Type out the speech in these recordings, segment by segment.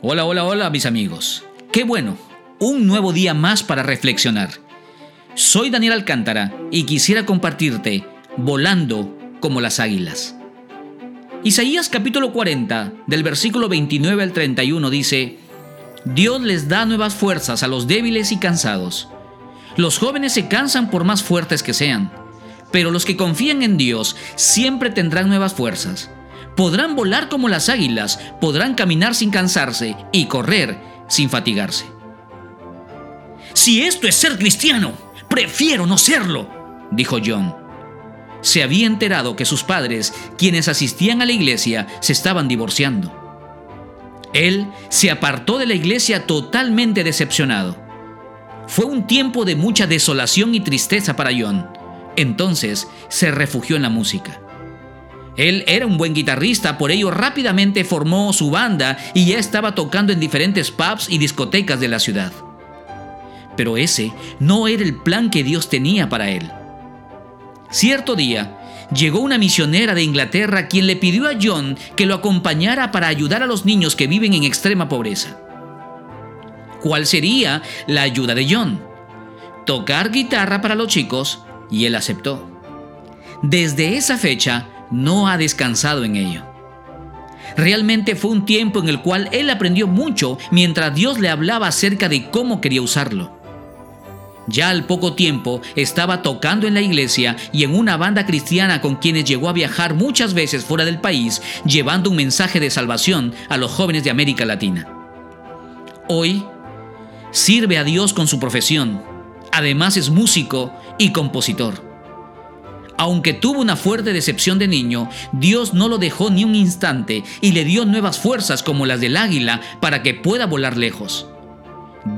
Hola, hola, hola mis amigos. Qué bueno, un nuevo día más para reflexionar. Soy Daniel Alcántara y quisiera compartirte Volando como las águilas. Isaías capítulo 40, del versículo 29 al 31 dice, Dios les da nuevas fuerzas a los débiles y cansados. Los jóvenes se cansan por más fuertes que sean, pero los que confían en Dios siempre tendrán nuevas fuerzas. Podrán volar como las águilas, podrán caminar sin cansarse y correr sin fatigarse. Si esto es ser cristiano, prefiero no serlo, dijo John. Se había enterado que sus padres, quienes asistían a la iglesia, se estaban divorciando. Él se apartó de la iglesia totalmente decepcionado. Fue un tiempo de mucha desolación y tristeza para John. Entonces se refugió en la música. Él era un buen guitarrista, por ello rápidamente formó su banda y ya estaba tocando en diferentes pubs y discotecas de la ciudad. Pero ese no era el plan que Dios tenía para él. Cierto día, llegó una misionera de Inglaterra quien le pidió a John que lo acompañara para ayudar a los niños que viven en extrema pobreza. ¿Cuál sería la ayuda de John? Tocar guitarra para los chicos y él aceptó. Desde esa fecha no ha descansado en ello. Realmente fue un tiempo en el cual él aprendió mucho mientras Dios le hablaba acerca de cómo quería usarlo. Ya al poco tiempo estaba tocando en la iglesia y en una banda cristiana con quienes llegó a viajar muchas veces fuera del país, llevando un mensaje de salvación a los jóvenes de América Latina. Hoy sirve a Dios con su profesión. Además es músico y compositor. Aunque tuvo una fuerte decepción de niño, Dios no lo dejó ni un instante y le dio nuevas fuerzas como las del águila para que pueda volar lejos.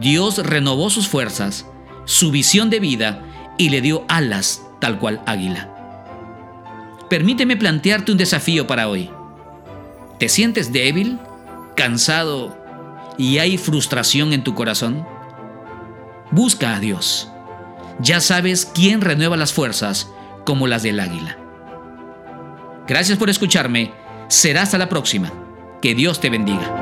Dios renovó sus fuerzas su visión de vida y le dio alas tal cual águila. Permíteme plantearte un desafío para hoy. ¿Te sientes débil, cansado y hay frustración en tu corazón? Busca a Dios. Ya sabes quién renueva las fuerzas como las del águila. Gracias por escucharme. Será hasta la próxima. Que Dios te bendiga.